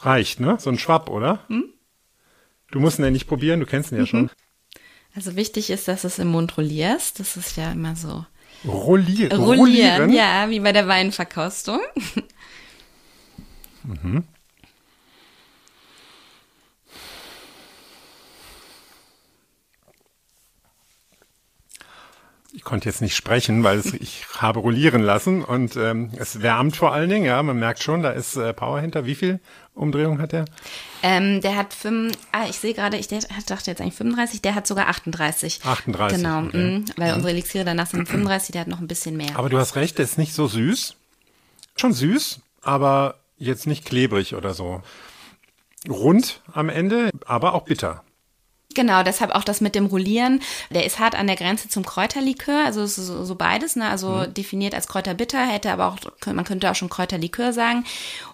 Reicht, ne? So ein Schwapp, oder? Du musst ihn ja nicht probieren, du kennst ihn ja schon. Also wichtig ist, dass es im Mund rollierst. Das ist ja immer so. Rollier Rollieren, ja, wie bei der Weinverkostung. Ich konnte jetzt nicht sprechen, weil es, ich habe rollieren lassen und ähm, es wärmt vor allen Dingen, ja, man merkt schon, da ist äh, Power hinter. Wie viel Umdrehung hat er? Ähm, der hat fünf, ah, ich sehe gerade, ich dachte jetzt eigentlich 35, der hat sogar 38. 38. Genau, okay. mh, weil unsere Elixiere danach sind 35, der hat noch ein bisschen mehr. Aber du hast recht, der ist nicht so süß. Schon süß, aber jetzt nicht klebrig oder so. Rund am Ende, aber auch bitter. Genau, deshalb auch das mit dem Rollieren. Der ist hart an der Grenze zum Kräuterlikör, also so, so beides, ne? Also mhm. definiert als Kräuterbitter, hätte aber auch, man könnte auch schon Kräuterlikör sagen.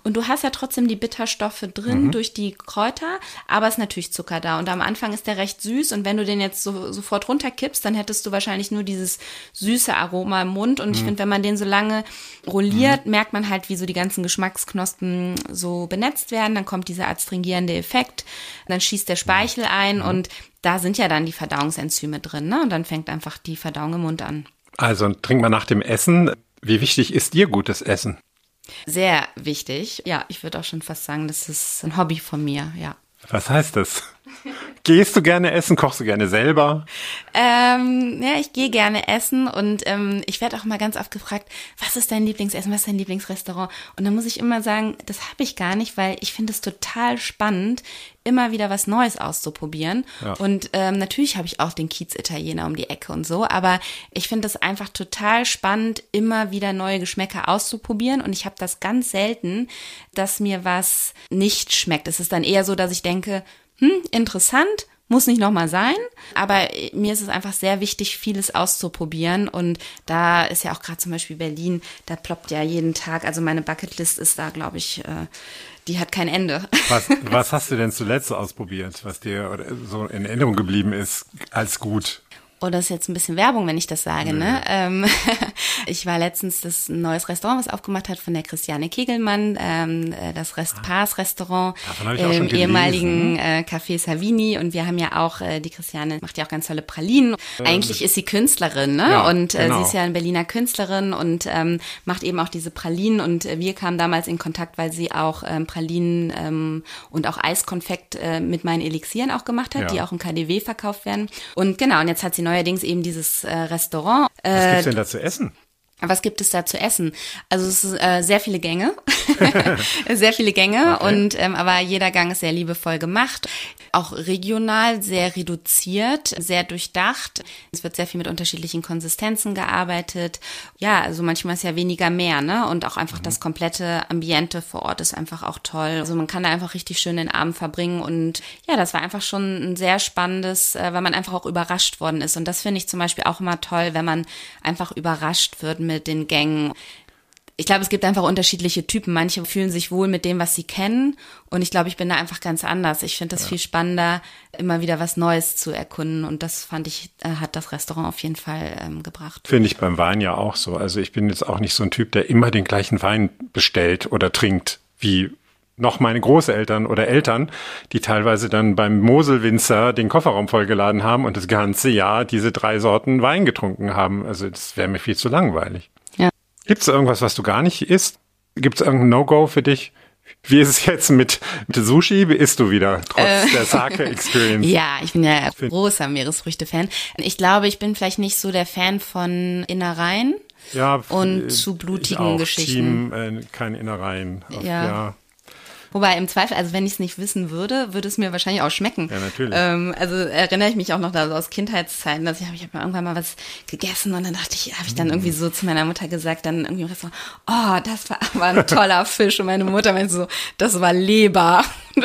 Und du hast ja trotzdem die Bitterstoffe drin mhm. durch die Kräuter, aber es ist natürlich Zucker da. Und am Anfang ist der recht süß und wenn du den jetzt so, sofort runterkippst, dann hättest du wahrscheinlich nur dieses süße Aroma im Mund. Und mhm. ich finde, wenn man den so lange rolliert, mhm. merkt man halt, wie so die ganzen Geschmacksknospen so benetzt werden. Dann kommt dieser adstringierende Effekt, dann schießt der Speichel ein und da sind ja dann die Verdauungsenzyme drin, ne? Und dann fängt einfach die Verdauung im Mund an. Also trink mal nach dem Essen. Wie wichtig ist dir gutes Essen? Sehr wichtig. Ja, ich würde auch schon fast sagen, das ist ein Hobby von mir, ja. Was heißt das? Gehst du gerne essen? Kochst du gerne selber? Ähm, ja, ich gehe gerne essen und ähm, ich werde auch mal ganz oft gefragt, was ist dein Lieblingsessen, was ist dein Lieblingsrestaurant? Und dann muss ich immer sagen, das habe ich gar nicht, weil ich finde es total spannend, immer wieder was Neues auszuprobieren. Ja. Und ähm, natürlich habe ich auch den Kiez-Italiener um die Ecke und so, aber ich finde es einfach total spannend, immer wieder neue Geschmäcker auszuprobieren. Und ich habe das ganz selten, dass mir was nicht schmeckt. Es ist dann eher so, dass ich denke, hm, interessant, muss nicht nochmal sein, aber mir ist es einfach sehr wichtig, vieles auszuprobieren. Und da ist ja auch gerade zum Beispiel Berlin, da ploppt ja jeden Tag, also meine Bucketlist ist da, glaube ich, äh, die hat kein Ende. Was, *laughs* was hast du denn zuletzt ausprobiert, was dir so in Erinnerung geblieben ist als gut? Oh, das ist jetzt ein bisschen Werbung, wenn ich das sage, ne? Ähm, *laughs* ich war letztens das ein neues Restaurant, was aufgemacht hat von der Christiane Kegelmann, ähm, äh, das Rest ah. Pars Restaurant im ehemaligen äh, Café Savini und wir haben ja auch, äh, die Christiane macht ja auch ganz tolle Pralinen. Ähm, Eigentlich ist sie Künstlerin, ne? Ja, und äh, genau. sie ist ja eine Berliner Künstlerin und ähm, macht eben auch diese Pralinen und äh, wir kamen damals in Kontakt, weil sie auch ähm, Pralinen ähm, und auch Eiskonfekt äh, mit meinen Elixieren auch gemacht hat, ja. die auch im KDW verkauft werden. Und genau, und jetzt hat sie neuerdings eben dieses äh, Restaurant. Äh, Was gibt's denn da zu essen? Was gibt es da zu essen? Also es ist äh, sehr viele Gänge, *laughs* sehr viele Gänge okay. und ähm, aber jeder Gang ist sehr liebevoll gemacht, auch regional sehr reduziert, sehr durchdacht. Es wird sehr viel mit unterschiedlichen Konsistenzen gearbeitet. Ja, also manchmal ist ja weniger mehr, ne? Und auch einfach mhm. das komplette Ambiente vor Ort ist einfach auch toll. Also man kann da einfach richtig schön den Abend verbringen und ja, das war einfach schon ein sehr spannendes, äh, weil man einfach auch überrascht worden ist und das finde ich zum Beispiel auch immer toll, wenn man einfach überrascht wird mit den Gängen. Ich glaube, es gibt einfach unterschiedliche Typen. Manche fühlen sich wohl mit dem, was sie kennen. Und ich glaube, ich bin da einfach ganz anders. Ich finde es ja. viel spannender, immer wieder was Neues zu erkunden. Und das fand ich, äh, hat das Restaurant auf jeden Fall ähm, gebracht. Finde ich beim Wein ja auch so. Also ich bin jetzt auch nicht so ein Typ, der immer den gleichen Wein bestellt oder trinkt, wie noch meine Großeltern oder Eltern, die teilweise dann beim Moselwinzer den Kofferraum vollgeladen haben und das ganze Jahr diese drei Sorten Wein getrunken haben. Also das wäre mir viel zu langweilig. Gibt es irgendwas, was du gar nicht isst? Gibt es irgendein No-Go für dich? Wie ist es jetzt mit, mit Sushi? Wie isst du wieder, trotz äh. der Sake-Experience? *laughs* ja, ich bin ja großer Meeresfrüchte-Fan. Ich glaube, ich bin vielleicht nicht so der Fan von Innereien. Ja, und zu blutigen Geschichten. Team, äh, keine Innereien. Ja. ja. Wobei im Zweifel, also wenn ich es nicht wissen würde, würde es mir wahrscheinlich auch schmecken. Ja, natürlich. Ähm, also erinnere ich mich auch noch da, so aus Kindheitszeiten, dass ich habe ich hab irgendwann mal was gegessen und dann dachte ich, habe ich dann irgendwie so zu meiner Mutter gesagt, dann irgendwie Restaurant, oh, das war, war ein toller Fisch und meine Mutter meinte so, das war Leber. *laughs*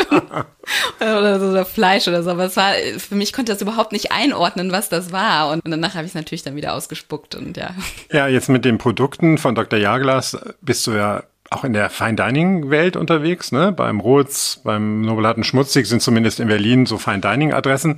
oder so oder Fleisch oder so, aber es war, für mich konnte das überhaupt nicht einordnen, was das war und danach habe ich es natürlich dann wieder ausgespuckt und ja. Ja, jetzt mit den Produkten von Dr. Jaglas bist du ja auch in der Fine Dining Welt unterwegs, ne? Beim Rotz, beim Nobelaten Schmutzig sind zumindest in Berlin so Fine Dining Adressen.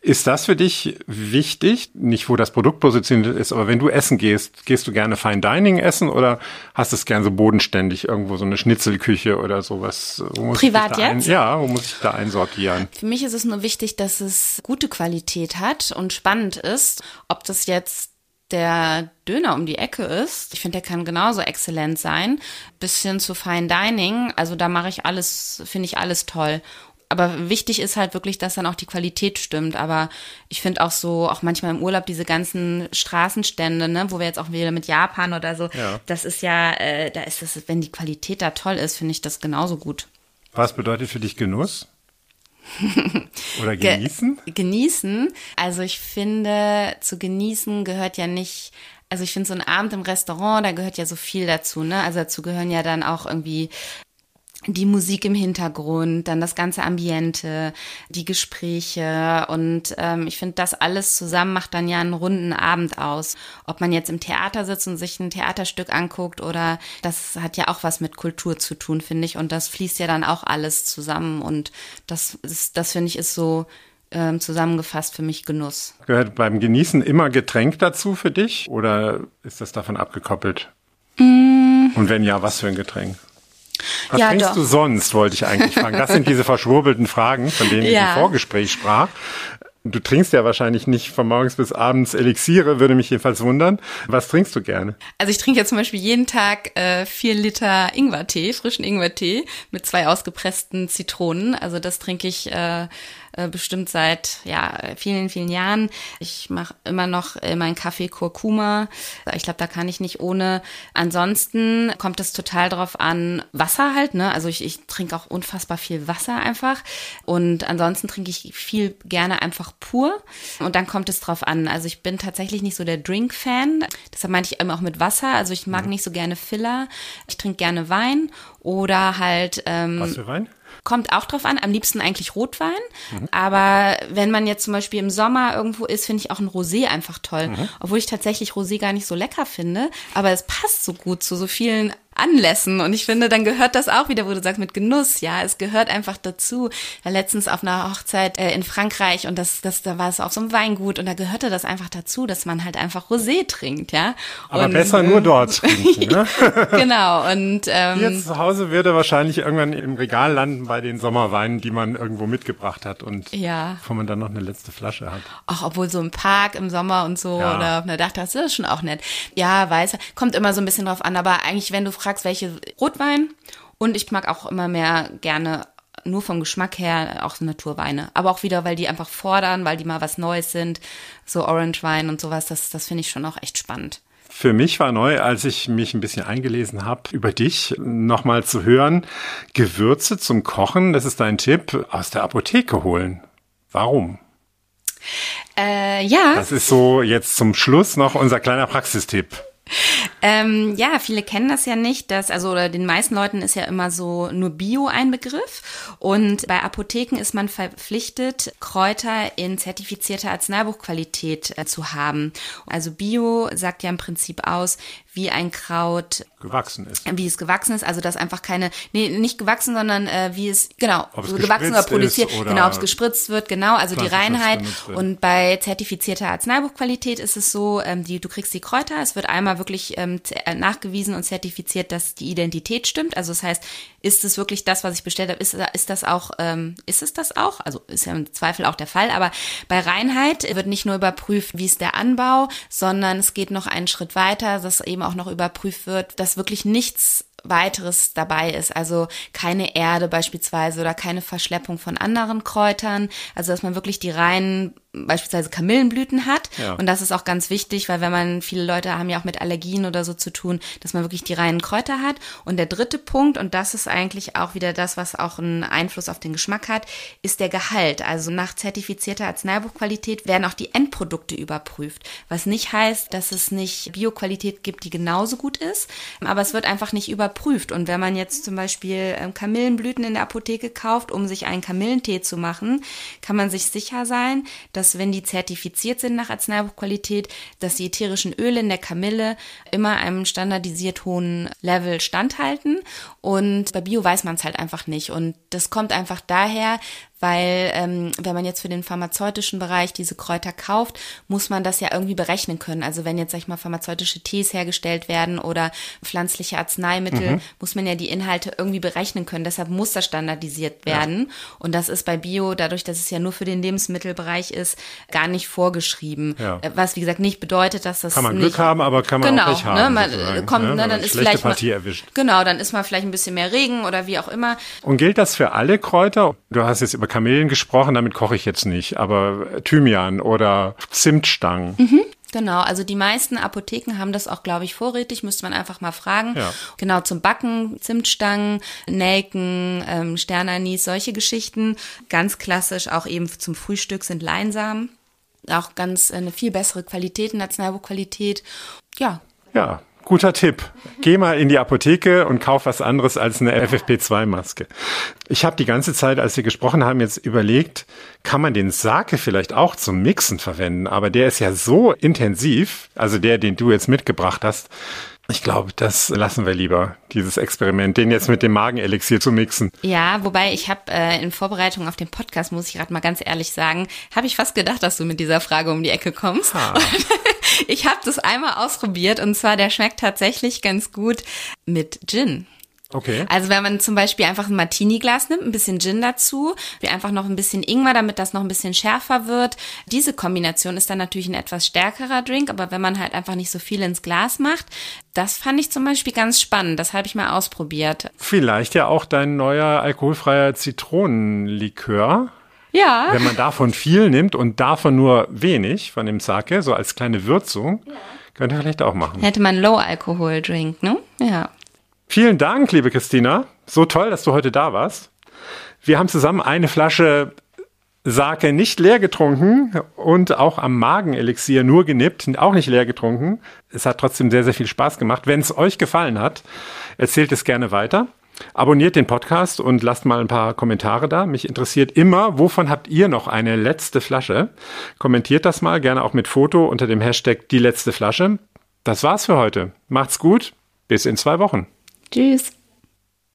Ist das für dich wichtig? Nicht, wo das Produkt positioniert ist, aber wenn du essen gehst, gehst du gerne Fine Dining essen oder hast du es gern so bodenständig, irgendwo so eine Schnitzelküche oder sowas? Privat jetzt? Ein, ja, wo muss ich da einsortieren? Für mich ist es nur wichtig, dass es gute Qualität hat und spannend ist. Ob das jetzt der Döner um die Ecke ist, ich finde, der kann genauso exzellent sein, bis hin zu Fine Dining. Also da mache ich alles, finde ich alles toll. aber wichtig ist halt wirklich, dass dann auch die Qualität stimmt. Aber ich finde auch so, auch manchmal im Urlaub diese ganzen Straßenstände, ne, wo wir jetzt auch wieder mit Japan oder so, Ja. das ist ja, äh, da ist es, wenn die Qualität da toll ist, finde ich das genauso gut. Was bedeutet für dich Genuss? Oder Ge- genießen? Genießen. Also ich finde, zu genießen gehört ja nicht, also ich finde so ein Abend im Restaurant, da gehört ja so viel dazu, ne? Also dazu gehören ja dann auch irgendwie die Musik im Hintergrund, dann das ganze Ambiente, die Gespräche und ähm, ich finde, das alles zusammen macht dann ja einen runden Abend aus. Ob man jetzt im Theater sitzt und sich ein Theaterstück anguckt oder das hat ja auch was mit Kultur zu tun, finde ich. Und das fließt ja dann auch alles zusammen und das ist, das finde ich ist so ähm, zusammengefasst für mich Genuss. Gehört beim Genießen immer Getränk dazu für dich? Oder ist das davon abgekoppelt? Mm. Und wenn ja, was für ein Getränk? Was Ja, trinkst doch. du sonst, wollte ich eigentlich fragen. Das sind diese *laughs* verschwurbelten Fragen, von denen ich Ja. im Vorgespräch sprach. Du trinkst ja wahrscheinlich nicht von morgens bis abends Elixiere, würde mich jedenfalls wundern. Was trinkst du gerne? Also ich trinke jetzt zum Beispiel jeden Tag äh, vier Liter Ingwertee, frischen Ingwertee mit zwei ausgepressten Zitronen. Also das trinke ich äh, äh, bestimmt seit ja vielen, vielen Jahren. Ich mache immer noch äh, meinen Kaffee Kurkuma. Ich glaube, da kann ich nicht ohne. Ansonsten kommt es total drauf an, Wasser halt. Ne? Also ich, ich trinke auch unfassbar viel Wasser einfach. Und ansonsten trinke ich viel gerne einfach pur. Und dann kommt es drauf an. Also ich bin tatsächlich nicht so der Drink-Fan. Deshalb meinte ich immer auch mit Wasser. Also ich mag nicht so gerne Filler. Ich trinke gerne Wein oder halt ähm, Was für Wein? Kommt auch drauf an, am liebsten eigentlich Rotwein. Aber wenn man jetzt zum Beispiel im Sommer irgendwo ist, finde ich auch ein Rosé einfach toll. Obwohl ich tatsächlich Rosé gar nicht so lecker finde. Aber es passt so gut zu so vielen Anlässen. Und ich finde, dann gehört das auch wieder, wo du sagst, mit Genuss, ja. Es gehört einfach dazu. Letztens auf einer Hochzeit äh, in Frankreich und das, das, da war es auf so einem Weingut und da gehörte das einfach dazu, dass man halt einfach Rosé trinkt, ja. Aber und, besser nur dort *laughs* trinken, ne? Genau. Und ähm, Hier zu Hause wird er wahrscheinlich irgendwann im Regal landen bei den Sommerweinen, die man irgendwo mitgebracht hat und Ja. wo man dann noch eine letzte Flasche hat. Auch obwohl so im Park im Sommer und so Ja. oder auf einer Dachterrasse, das ist schon auch nett. Ja, weiß, kommt immer so ein bisschen drauf an, aber eigentlich, wenn du fragst, welche Rotwein und ich mag auch immer mehr gerne nur vom Geschmack her auch Naturweine. Aber auch wieder, weil die einfach fordern, weil die mal was Neues sind. So Orange Wein und sowas, das, das finde ich schon auch echt spannend. Für mich war neu, als ich mich ein bisschen eingelesen habe über dich, nochmal zu hören, Gewürze zum Kochen, das ist dein Tipp, aus der Apotheke holen. Warum? Äh, ja. Das ist so jetzt zum Schluss noch unser kleiner Praxistipp. Ähm, ja, viele kennen das ja nicht, dass, also oder den meisten Leuten ist ja immer so nur Bio ein Begriff. Und bei Apotheken ist man verpflichtet, Kräuter in zertifizierter Arzneibuchqualität äh, zu haben. Also Bio sagt ja im Prinzip aus, wie ein Kraut Gewachsen ist. wie es gewachsen ist, also dass einfach keine, nee, nicht gewachsen, sondern äh, wie es, genau, Ob es so gewachsen oder produziert, oder genau, ob es gespritzt wird, genau, also die Reinheit. Und bei zertifizierter Arzneibuchqualität ist es so, ähm, die, du kriegst die Kräuter, es wird einmal wirklich ähm, äh, nachgewiesen und zertifiziert, dass die Identität stimmt. Also das heißt, ist es wirklich das, was ich bestellt habe, ist, ist das auch, ähm, ist es das auch? Also ist ja im Zweifel auch der Fall, aber bei Reinheit wird nicht nur überprüft, wie ist der Anbau, sondern es geht noch einen Schritt weiter, dass eben auch noch überprüft wird, dass wirklich nichts weiteres dabei ist, also keine Erde beispielsweise oder keine Verschleppung von anderen Kräutern, also dass man wirklich die reinen beispielsweise Kamillenblüten hat. Ja. und das ist auch ganz wichtig, weil wenn man viele Leute haben ja auch mit Allergien oder so zu tun, dass man wirklich die reinen Kräuter hat. Und der dritte Punkt und das ist eigentlich auch wieder das, was auch einen Einfluss auf den Geschmack hat, ist der Gehalt. Also nach zertifizierter Arzneibuchqualität werden auch die Endprodukte überprüft, was nicht heißt, dass es nicht Bioqualität gibt, die genauso gut ist, aber es wird einfach nicht überprüft. Und wenn man jetzt zum Beispiel ähm, Kamillenblüten in der Apotheke kauft, um sich einen Kamillentee zu machen, kann man sich sicher sein, dass wenn die zertifiziert sind nach Arzneibuchqualität, dass die ätherischen Öle in der Kamille immer einem standardisiert hohen Level standhalten. Und bei Bio weiß man es halt einfach nicht. Und das kommt einfach daher, weil ähm, wenn man jetzt für den pharmazeutischen Bereich diese Kräuter kauft, muss man das ja irgendwie berechnen können. Also wenn jetzt, sag ich mal, pharmazeutische Tees hergestellt werden oder pflanzliche Arzneimittel, mhm. muss man ja die Inhalte irgendwie berechnen können. Deshalb muss das standardisiert werden. Ja. Und das ist bei Bio, dadurch, dass es ja nur für den Lebensmittelbereich ist, gar nicht vorgeschrieben. Ja. Äh, was, wie gesagt, nicht bedeutet, dass das Kann man nicht, Glück haben, aber kann man genau, auch nicht haben. Ne, man kommt, ne, ne, dann ist vielleicht Partie mal, erwischt. Genau, dann ist mal vielleicht ein bisschen mehr Regen oder wie auch immer. Und gilt das für alle Kräuter? Du hast jetzt über Kamelen gesprochen, damit koche ich jetzt nicht, aber Thymian oder Zimtstangen. Mhm. Genau, also die meisten Apotheken haben das auch, glaube ich, vorrätig, müsste man einfach mal fragen. Ja. Genau, zum Backen, Zimtstangen, Nelken, ähm, Sternanis, solche Geschichten. Ganz klassisch auch eben zum Frühstück sind Leinsamen. Auch ganz äh, eine viel bessere Qualität, eine Arzneibuchqualität. Ja. Ja, Guter Tipp. Geh mal in die Apotheke und kauf was anderes als eine FFP2-Maske. Ich habe die ganze Zeit, als wir gesprochen haben, jetzt überlegt, kann man den Sake vielleicht auch zum Mixen verwenden? Aber der ist ja so intensiv, also der, den du jetzt mitgebracht hast. Ich glaube, das lassen wir lieber, dieses Experiment, den jetzt mit dem Magenelixier zu mixen. Ja, wobei ich habe äh, in Vorbereitung auf den Podcast, muss ich gerade mal ganz ehrlich sagen, habe ich fast gedacht, dass du mit dieser Frage um die Ecke kommst. *laughs* ich habe das einmal ausprobiert und zwar der schmeckt tatsächlich ganz gut mit Gin. Okay. Also wenn man zum Beispiel einfach ein Martini-Glas nimmt, ein bisschen Gin dazu, wie einfach noch ein bisschen Ingwer, damit das noch ein bisschen schärfer wird. Diese Kombination ist dann natürlich ein etwas stärkerer Drink, aber wenn man halt einfach nicht so viel ins Glas macht, das fand ich zum Beispiel ganz spannend. Das habe ich mal ausprobiert. Vielleicht ja auch dein neuer alkoholfreier Zitronenlikör. Ja. Wenn man davon viel nimmt und davon nur wenig von dem Sake, so als kleine Würzung, ja. könnte vielleicht auch machen. Hätte man Low-Alkohol-Drink, ne? Ja. Vielen Dank, liebe Christina. So toll, dass du heute da warst. Wir haben zusammen eine Flasche Sake nicht leer getrunken und auch am Magenelixier nur genippt, auch nicht leer getrunken. Es hat trotzdem sehr, sehr viel Spaß gemacht. Wenn es euch gefallen hat, erzählt es gerne weiter. Abonniert den Podcast und lasst mal ein paar Kommentare da. Mich interessiert immer, wovon habt ihr noch eine letzte Flasche? Kommentiert das mal, gerne auch mit Foto unter dem Hashtag die letzte Flasche. Das war's für heute. Macht's gut. Bis in zwei Wochen. Tschüss.